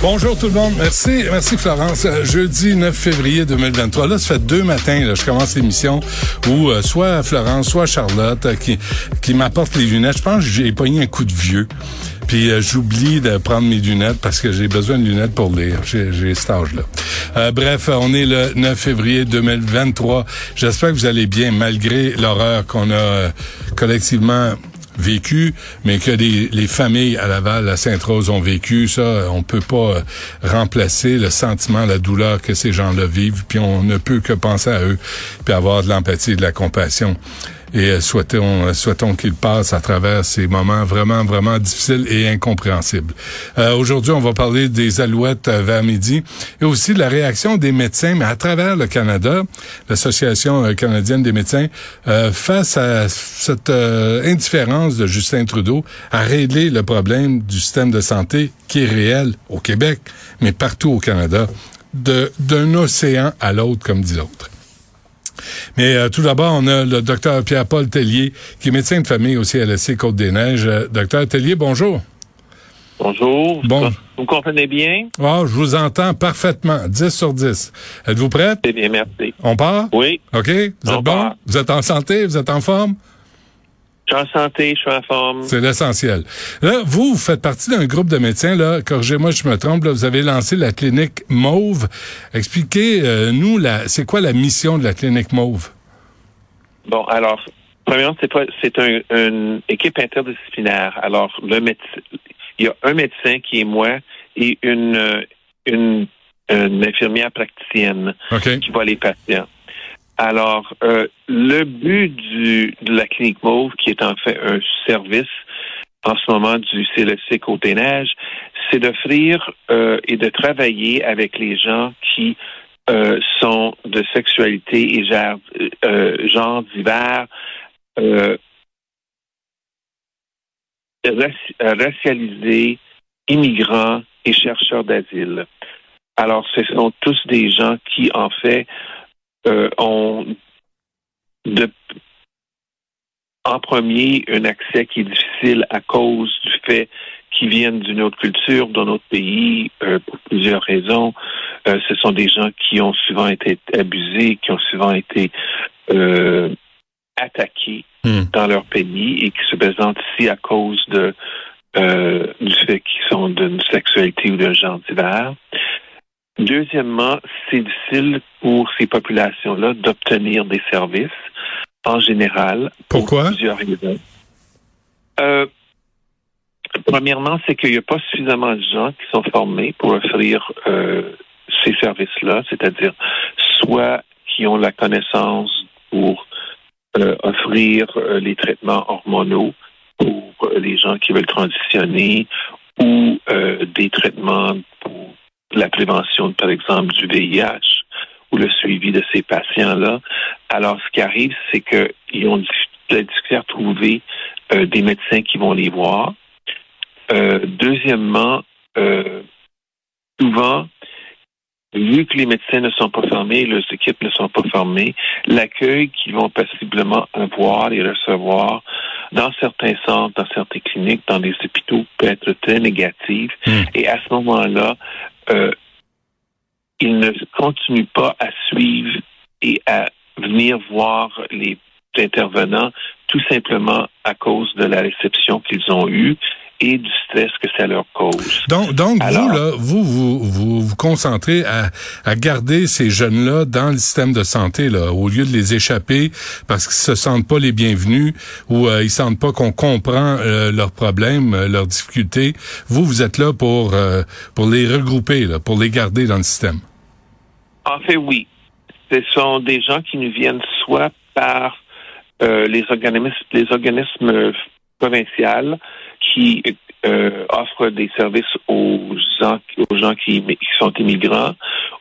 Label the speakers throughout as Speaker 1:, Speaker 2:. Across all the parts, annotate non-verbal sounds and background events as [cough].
Speaker 1: Bonjour tout le monde. Merci, merci Florence. Euh, Jeudi 9 février 2023. Là, ça fait deux matins, là, je commence l'émission où euh, soit Florence, soit Charlotte euh, qui, qui m'apportent les lunettes. Je pense que j'ai pogné un coup de vieux. Puis euh, j'oublie de prendre mes lunettes parce que j'ai besoin de lunettes pour lire. J'ai, cet âge-là. Bref, on est le 9 février 2023. J'espère que vous allez bien malgré l'horreur qu'on a collectivement vécu, mais que les, les familles à Laval, à Sainte-Rose ont vécu, ça, on peut pas euh, remplacer le sentiment, la douleur que ces gens-là vivent, puis on ne peut que penser à eux, puis avoir de l'empathie, de la compassion. Et euh, souhaitons, euh, souhaitons qu'ils passent à travers ces moments vraiment, vraiment difficiles et incompréhensibles. Euh, Aujourd'hui, on va parler des alouettes euh, vers midi et aussi de la réaction des médecins, mais à travers le Canada, l'Association canadienne des médecins, euh, face à cette euh, indifférence de Justin Trudeau à régler le problème du système de santé qui est réel au Québec, mais partout au Canada, d'un océan à l'autre, comme dit l'autre. Mais euh, tout d'abord, on a le docteur Pierre-Paul Tellier, qui est médecin de famille au CLSC Côte-des-Neiges. Euh, docteur Tellier, bonjour.
Speaker 2: Bonjour.
Speaker 1: Bon.
Speaker 2: Vous me comprenez bien?
Speaker 1: Oh, je vous entends parfaitement. 10 sur 10. Êtes-vous prête?
Speaker 2: C'est bien, merci.
Speaker 1: On part?
Speaker 2: Oui,
Speaker 1: OK? Vous êtes
Speaker 2: On
Speaker 1: bon? Vous êtes en santé? Vous êtes en forme?
Speaker 2: Je suis en santé, je suis en forme.
Speaker 1: C'est l'essentiel. Là, vous, vous faites partie d'un groupe de médecins, là, corrigez-moi si je me trompe, là, vous avez lancé la clinique Mauve. Expliquez-nous, la, c'est quoi la mission de la clinique Mauve?
Speaker 2: Bon, alors, premièrement, c'est pas, c'est un, une équipe interdisciplinaire. Alors, le médecin, il y a un médecin qui est moi et une, euh, une, une infirmière praticienne qui voit les patients. Alors, euh, le but du, de la clinique Mauve, qui est en fait un service en ce moment du CLSC Côté-Neige, c'est d'offrir euh, et de travailler avec les gens qui euh, sont de sexualité et genre, euh, genre divers, euh, euh, racialisés, immigrants et chercheurs d'asile. Alors, ce sont tous des gens qui, en fait, euh, ont de, en premier un accès qui est difficile à cause du fait qu'ils viennent d'une autre culture, d'un autre pays, euh, pour plusieurs raisons. Euh, ce sont des gens qui ont souvent été abusés, qui ont souvent été euh, attaqués
Speaker 1: Hmm.
Speaker 2: dans leur pays et qui se présentent ici à cause de euh, du fait qu'ils sont d'une sexualité ou d'un genre divers. Deuxièmement, c'est difficile pour ces populations-là d'obtenir des services en général.
Speaker 1: Pourquoi?
Speaker 2: Pour plusieurs raisons. Euh, premièrement, c'est qu'il n'y a pas suffisamment de gens qui sont formés pour offrir euh, ces services-là, c'est-à-dire soit qui ont la connaissance pour euh, offrir euh, les traitements hormonaux pour euh, les gens qui veulent transitionner ou euh, des traitements pour la prévention, par exemple, du VIH ou le suivi de ces patients-là. Alors, ce qui arrive, c'est qu'ils ont la difficulté à trouver euh, des médecins qui vont les voir. Euh, deuxièmement, euh, souvent, vu que les médecins ne sont pas formés, leurs équipes ne sont pas formées, l'accueil qu'ils vont possiblement avoir et recevoir dans certains centres, dans certaines cliniques, dans des hôpitaux peut être très négatif.
Speaker 1: Hmm.
Speaker 2: Et à ce moment-là, euh, ils ne continuent pas à suivre et à venir voir les intervenants tout simplement à cause de la réception qu'ils ont eue et du stress que ça leur cause.
Speaker 1: Donc, donc
Speaker 2: Alors-
Speaker 1: vous, là, vous, vous, vous vous concentrez à, à garder ces jeunes-là dans le système de santé, là, au lieu de les échapper parce qu'ils se sentent pas les bienvenus ou euh, ils sentent pas qu'on comprend euh, leurs problèmes, euh, leurs difficultés. Vous, vous êtes là pour euh, pour les regrouper, là, pour les garder dans le système.
Speaker 2: En fait, oui. Ce sont des gens qui nous viennent soit par les organismes, les organismes provinciaux qui euh, offrent des services aux gens, aux gens qui, qui sont immigrants,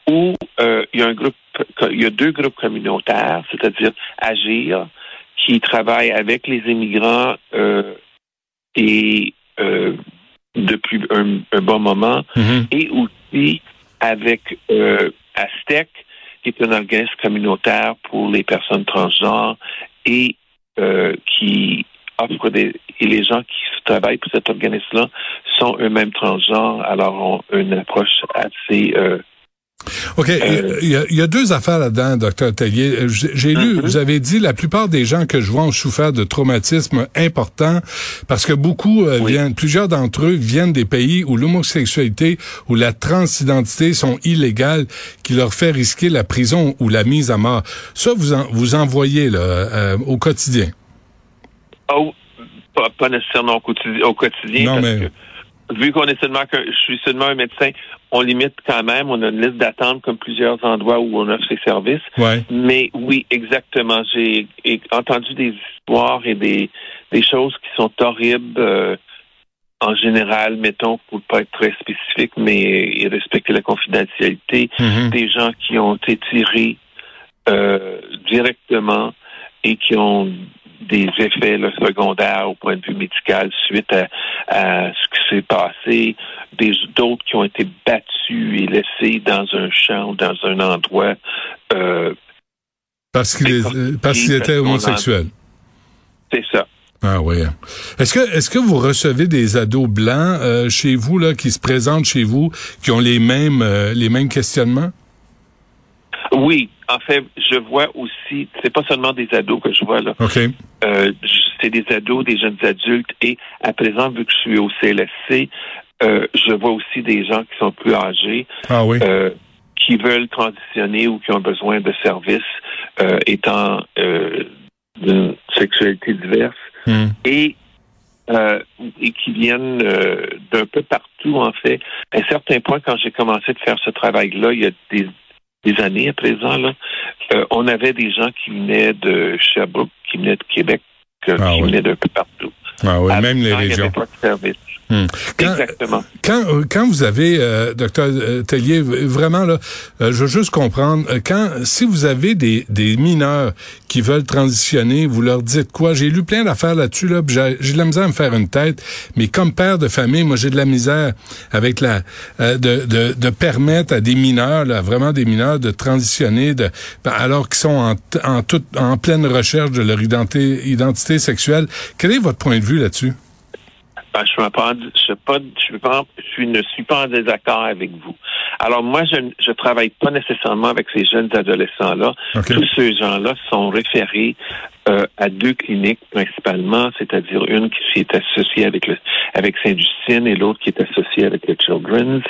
Speaker 2: ou euh, il y a un groupe, il y a deux groupes communautaires, c'est-à-dire Agir, qui travaillent avec les immigrants euh, et euh, depuis un, un bon moment,
Speaker 1: Mhm.
Speaker 2: et aussi avec euh, Aztec, qui est un organisme communautaire pour les personnes transgenres et euh, qui offre des et les gens qui travaillent pour cet organisme-là sont eux-mêmes transgenres, alors ont une approche assez euh,
Speaker 1: OK.
Speaker 2: Euh,
Speaker 1: il, y a, il y a deux affaires là-dedans, docteur Tellier. Euh, J'ai lu,
Speaker 2: Mhm.
Speaker 1: vous avez dit, la plupart des gens que je vois ont souffert de traumatismes importants parce que beaucoup euh,
Speaker 2: Oui.
Speaker 1: viennent, plusieurs d'entre eux viennent des pays où l'homosexualité ou la transidentité sont illégales, qui leur fait risquer la prison ou la mise à mort. Ça, vous en, vous en voyez là, euh, au quotidien.
Speaker 2: Oh, pas, pas nécessairement au quotidien, au quotidien
Speaker 1: Non,
Speaker 2: parce
Speaker 1: mais-
Speaker 2: que vu qu'on est seulement que je suis seulement un médecin, on limite quand même, on a une liste d'attente comme plusieurs endroits où on offre ces services.
Speaker 1: Ouais.
Speaker 2: Mais oui, exactement. J'ai entendu des histoires et des, des choses qui sont horribles. euh, en général, mettons, pour pas être très spécifique, mais respecter la confidentialité,
Speaker 1: Mhm.
Speaker 2: des gens qui ont été tirés euh, directement et qui ont des effets là, secondaires au point de vue médical suite à, à ce qui s'est passé, des d'autres qui ont été battus et laissés dans un champ ou dans un endroit euh,
Speaker 1: Parce qu'ils étaient homosexuels.
Speaker 2: c'est ça.
Speaker 1: Ah oui. Est-ce que est-ce que vous recevez des ados blancs euh, chez vous là qui se présentent chez vous qui ont les mêmes euh, les mêmes questionnements?
Speaker 2: Oui, en fait, je vois aussi, c'est pas seulement des ados que je vois là.
Speaker 1: OK.
Speaker 2: Euh, c'est des ados, des jeunes adultes et à présent, vu que je suis au CLSC, euh, je vois aussi des gens qui sont plus âgés,
Speaker 1: Ah oui.
Speaker 2: euh, qui veulent transitionner ou qui ont besoin de services étant d'une sexualité diverse
Speaker 1: Hmm.
Speaker 2: et et qui viennent d'un peu partout, en fait. À un certain point, quand j'ai commencé de faire ce travail-là, il y a des, des années à présent, là, euh, on avait des gens qui venaient de Sherbrooke, qui venaient de Québec, euh,
Speaker 1: Ah
Speaker 2: qui
Speaker 1: oui.
Speaker 2: venaient d'un peu partout.
Speaker 1: Ah oui, même les régions.
Speaker 2: pas de service.
Speaker 1: Hmm. Quand,
Speaker 2: Exactement.
Speaker 1: quand, euh, quand vous avez, euh, docteur euh, Tellier, vraiment là, euh, je veux juste comprendre, quand si vous avez des, des mineurs qui veulent transitionner, vous leur dites quoi? J'ai lu plein d'affaires là-dessus là, puis j'ai de la misère à me faire une tête, mais comme père de famille, moi j'ai de la misère avec la euh, de, de, de permettre à des mineurs, là, vraiment des mineurs, de transitionner, de ben, alors qu'ils sont en, en toute en pleine recherche de leur identité identité sexuelle. Quel est votre point de vue là-dessus?
Speaker 2: Ben, je, pas, pas, ne suis pas en désaccord avec vous. Alors moi, je ne travaille pas nécessairement avec ces jeunes adolescents-là. Tous ces gens-là sont référés euh, à deux cliniques principalement, c'est-à-dire une qui est associée avec le avec Saint-Justine et l'autre qui est associée avec le Children's.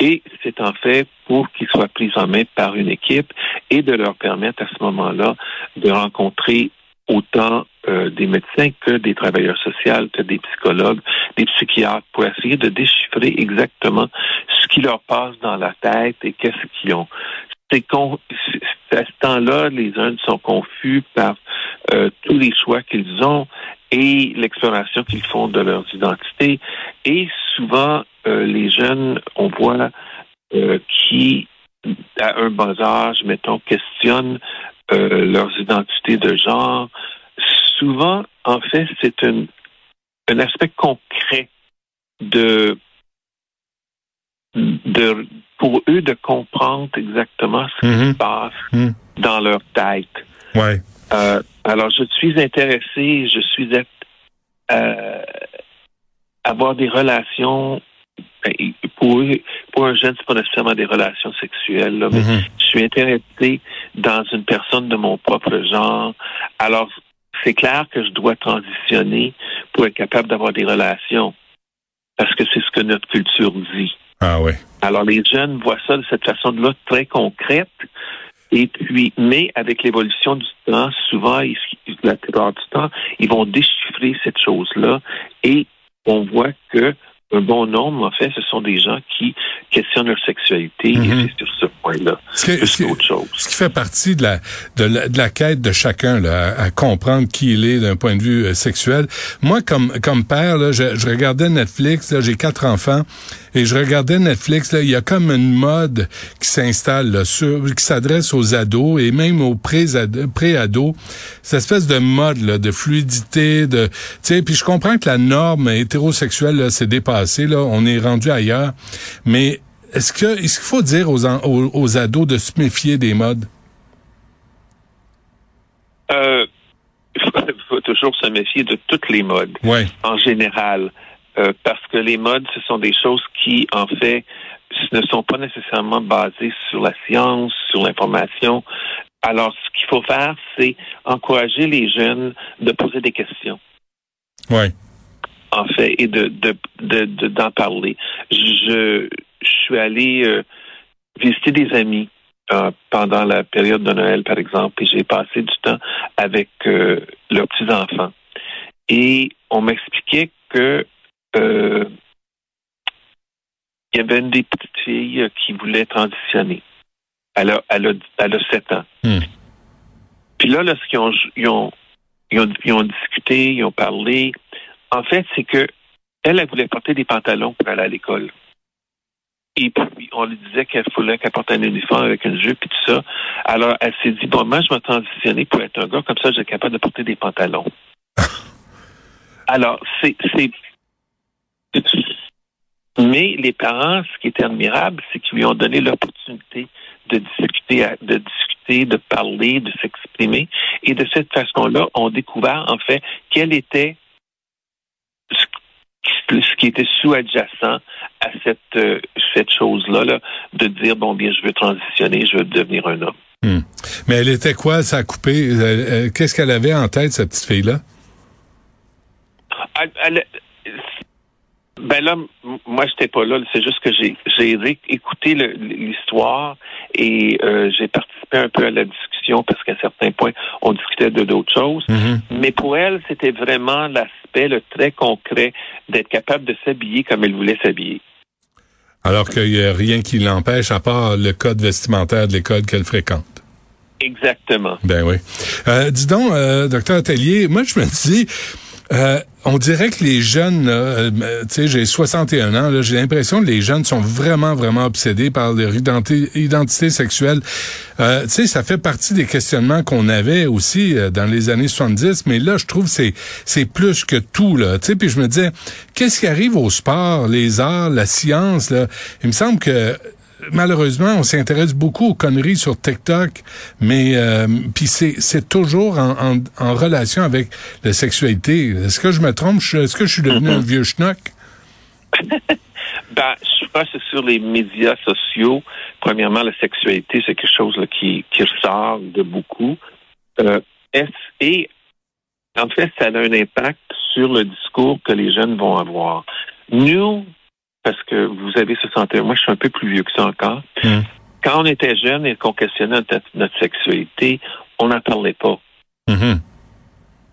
Speaker 2: Et c'est en fait pour qu'ils soient pris en main par une équipe et de leur permettre à ce moment-là de rencontrer autant euh, des médecins que des travailleurs sociaux, que des psychologues, des psychiatres, pour essayer de déchiffrer exactement ce qui leur passe dans la tête et qu'est-ce qu'ils ont. C'est à ce temps-là, les jeunes sont confus par euh, tous les choix qu'ils ont et l'exploration qu'ils font de leurs identités. Et souvent, euh, les jeunes, on voit euh, qui, à un bas âge, mettons, questionnent euh, leurs identités de genre. Souvent, en fait, c'est un, un aspect concret de, de pour eux de comprendre exactement ce qui
Speaker 1: Mhm.
Speaker 2: se passe
Speaker 1: Mhm.
Speaker 2: dans leur tête.
Speaker 1: Ouais.
Speaker 2: Euh, alors, je suis intéressé, je suis à euh, avoir des relations. Ben, Pour eux, pour un jeune, c'est pas nécessairement des relations sexuelles, là, mais
Speaker 1: Mhm.
Speaker 2: je suis intéressé dans une personne de mon propre genre. Alors, c'est clair que je dois transitionner pour être capable d'avoir des relations. parce que c'est ce que notre culture dit.
Speaker 1: Ah oui.
Speaker 2: Alors les jeunes voient ça de cette façon-là très concrète. Et puis, mais avec l'évolution du temps, souvent, ils- la plupart du temps, ils vont déchiffrer cette chose-là et on voit que un bon nombre, en fait, ce sont des gens qui questionnent leur sexualité
Speaker 1: Mhm.
Speaker 2: et c'est sur ce point-là.
Speaker 1: Ce qui,
Speaker 2: Plus
Speaker 1: ce qui-
Speaker 2: qu'autre chose.
Speaker 1: ce qui fait partie de la, de la, de la quête de chacun là, à, à comprendre qui il est d'un point de vue euh, sexuel. Moi, comme comme père, là, je, je regardais Netflix. là, J'ai quatre enfants et je regardais Netflix. Là, il y a comme une mode qui s'installe là, sur, qui s'adresse aux ados et même aux pré-ados. pré-ados. Cette espèce de mode là, de fluidité, de, tu sais. Puis je comprends que la norme hétérosexuelle là, c'est dépassé. Là, on est rendu ailleurs, mais est-ce que est-ce qu'il faut dire aux, aux, aux ados de se méfier des modes?
Speaker 2: Euh, il faut, [laughs] il faut toujours se méfier de toutes les modes.
Speaker 1: Ouais.
Speaker 2: en général, euh, parce que les modes, ce sont des choses qui, en fait, ne sont pas nécessairement basées sur la science, sur l'information. Alors, ce qu'il faut faire, c'est encourager les jeunes de poser des questions,
Speaker 1: Ouais.
Speaker 2: en fait, et de de de- de- d'en parler. Je, je suis allé euh, visiter des amis euh, pendant la période de Noël, par exemple, et j'ai passé du temps avec euh, leurs petits enfants. Et on m'expliquait que euh, il y avait une des petites filles euh, qui voulait transitionner. Elle a, elle a, elle a 7 ans.
Speaker 1: Hmm.
Speaker 2: Puis là, lorsqu'ils ont, ils ont, ils ont, ils ont discuté, ils ont parlé, en fait, c'est que elle, elle voulait porter des pantalons pour aller à l'école. Et puis, on lui disait qu'elle voulait qu'elle porte un uniforme avec une jupe et tout ça. Alors, elle s'est dit, bon, moi, je vais transitionner pour être un gars, comme ça, je vais être capable de porter des pantalons. [laughs] Alors, c'est, c'est, [laughs] mais les parents, ce qui était admirable, c'est qu'ils lui ont donné l'opportunité de discuter, de discuter, de parler, de s'exprimer. Et de cette façon-là, on découvert, en fait, quel était ce qui était sous-adjacent à cette, euh, cette chose-là, là, de dire, bon, bien, je veux transitionner, je veux devenir un homme.
Speaker 1: Hmm. Mais elle était quoi, ça a coupé? Qu'est-ce qu'elle avait en tête, cette petite fille-là?
Speaker 2: Elle- elle- ben là, moi, j'étais pas là. C'est juste que j'ai écouté l'histoire et euh, j'ai participé un peu à la discussion parce qu'à certains points, on discutait de d'autres choses.
Speaker 1: Mhm.
Speaker 2: Mais pour elle, c'était vraiment l'aspect le très concret d'être capable de s'habiller comme elle voulait s'habiller.
Speaker 1: Alors qu'il n'y a rien qui l'empêche à part le code vestimentaire de l'école qu'elle fréquente.
Speaker 2: Exactement.
Speaker 1: Ben oui. Euh, dis donc, euh, docteur Atelier, moi je me dis, euh, on dirait que les jeunes, euh, tu sais, j'ai 61 ans, j'ai l'impression que les jeunes sont vraiment, vraiment obsédés par leur identité, sexuelle. Euh, tu sais, ça fait partie des questionnements qu'on avait aussi euh, dans les années 70, mais là, je trouve c'est c'est plus que tout, là. Tu sais, puis je me disais, qu'est-ce qui arrive au sport, les arts, la science, là? Il me semble que malheureusement, on s'intéresse beaucoup aux conneries sur TikTok, mais euh, puis c'est toujours en, en, relation avec la sexualité. Est-ce que je me trompe? Est-ce que je suis devenu un vieux schnock? [laughs]
Speaker 2: Ben, je crois que sur les médias sociaux. Premièrement, la sexualité, c'est quelque chose qui, qui ressort de beaucoup. Euh, et en fait, ça a un impact sur le discours que les jeunes vont avoir. Nous, parce que vous avez 61, moi je suis un peu plus vieux que ça encore.
Speaker 1: Hmm.
Speaker 2: Quand on était jeune et qu'on questionnait notre, notre sexualité, on n'en parlait pas.
Speaker 1: Mhm.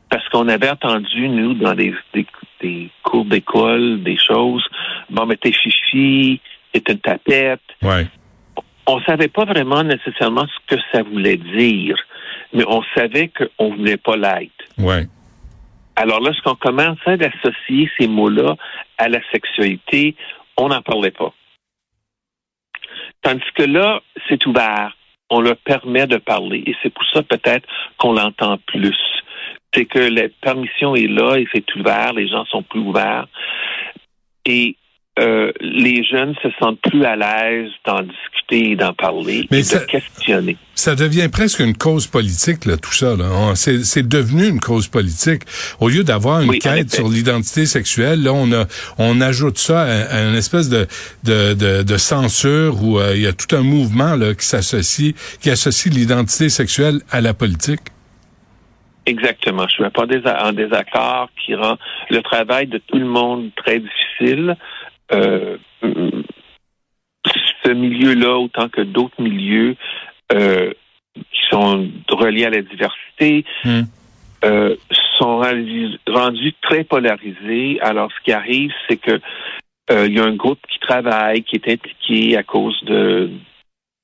Speaker 2: Parce qu'on avait entendu, nous, dans des, des, des cours d'école, des choses, bon, mais t'es fifi, t'es une tapette.
Speaker 1: Ouais.
Speaker 2: On savait pas vraiment nécessairement ce que ça voulait dire, mais on savait qu'on voulait pas l'être.
Speaker 1: Ouais.
Speaker 2: Alors lorsqu'on commençait d'associer ces mots-là à la sexualité, on n'en parlait pas. Tandis que là, c'est ouvert. On leur permet de parler. Et c'est pour ça peut-être qu'on l'entend plus. C'est que la permission est là et c'est ouvert. Les gens sont plus ouverts. Et euh, les jeunes se sentent plus à l'aise d'en discuter et d'en parler
Speaker 1: Mais
Speaker 2: et
Speaker 1: ça-
Speaker 2: de questionner.
Speaker 1: Ça devient presque une cause politique, là, tout ça. Là. C'est, devenu une cause politique. Au lieu d'avoir une
Speaker 2: Oui,
Speaker 1: quête sur l'identité sexuelle, là, on a, on ajoute ça à, à une espèce de, de, de, de censure où euh, il y a tout un mouvement là qui s'associe, qui associe l'identité sexuelle à la politique.
Speaker 2: Exactement. Je suis pas en désaccord qui rend le travail de tout le monde très difficile. Euh, ce milieu-là, autant que d'autres milieux euh, qui sont reliés à la diversité,
Speaker 1: Hmm.
Speaker 2: euh, sont rendus, rendus très polarisés. Alors, ce qui arrive, c'est que il y a un groupe qui travaille, qui est impliqué à cause de,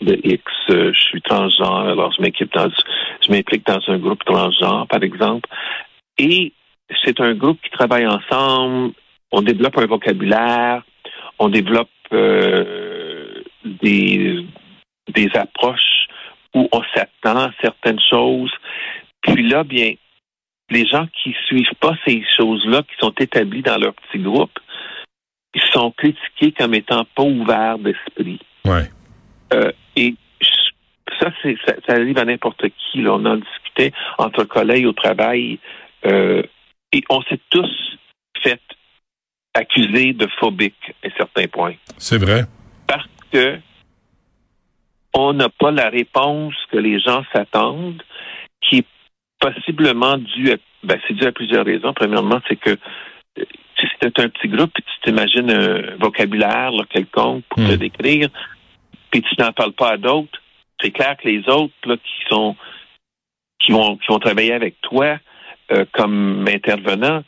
Speaker 2: de X. Je suis transgenre, alors je m'implique dans, je m'implique dans un groupe transgenre, par exemple. Et c'est un groupe qui travaille ensemble. On développe un vocabulaire, on développe euh, des, des approches où on s'attend à certaines choses. Puis là, bien, les gens qui suivent pas ces choses-là, qui sont établies dans leur petit groupe, ils sont critiqués comme étant pas ouverts d'esprit.
Speaker 1: Ouais.
Speaker 2: Euh, et ça, c'est ça, ça arrive à n'importe qui. Là. On en discutait entre collègues au travail euh, et on s'est tous fait accuser de phobiques
Speaker 1: C'est vrai.
Speaker 2: Parce que on n'a pas la réponse que les gens s'attendent, qui est possiblement due à ben, c'est dû à plusieurs raisons. Premièrement, c'est que euh, si c'était un petit groupe, puis tu t'imagines un vocabulaire là, quelconque pour te
Speaker 1: Hmm.
Speaker 2: décrire, puis tu n'en parles pas à d'autres, c'est clair que les autres là, qui sont qui vont qui vont travailler avec toi euh, comme intervenants,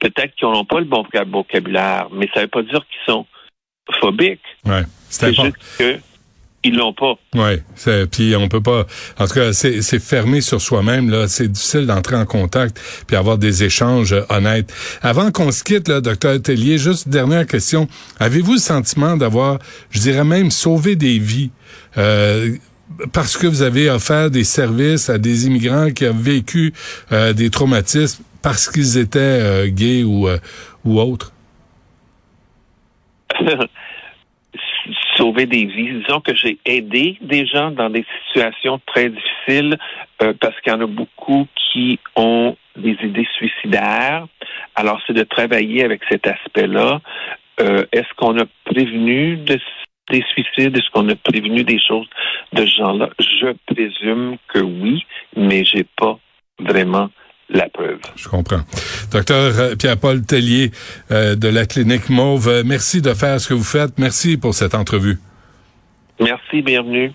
Speaker 2: peut-être qu'ils n'ont pas le bon vocab- vocabulaire, mais ça ne veut pas dire qu'ils sont phobiques.
Speaker 1: Ouais. C'est
Speaker 2: juste que ils l'ont pas.
Speaker 1: Ouais, puis on peut pas. En tout cas, c'est c'est fermé sur soi-même là. C'est difficile d'entrer en contact puis avoir des échanges euh, honnêtes. Avant qu'on se quitte, là, docteur Tellier, juste dernière question. Avez-vous le sentiment d'avoir, je dirais même, sauvé des vies euh, parce que vous avez offert des services à des immigrants qui ont vécu euh, des traumatismes parce qu'ils étaient euh, gays ou euh, ou autres? [laughs]
Speaker 2: sauver des vies. Disons que j'ai aidé des gens dans des situations très difficiles euh, parce qu'il y en a beaucoup qui ont des idées suicidaires. Alors, c'est de travailler avec cet aspect-là. Est-ce qu'on a prévenu de, des suicides? Est-ce qu'on a prévenu des choses de ce genre-là? Je présume que oui, mais j'ai pas vraiment la preuve.
Speaker 1: Je comprends. Docteur euh, Pierre-Paul Tellier euh, de la clinique Mauve, euh, merci de faire ce que vous faites. Merci pour cette entrevue.
Speaker 2: Merci, bienvenue.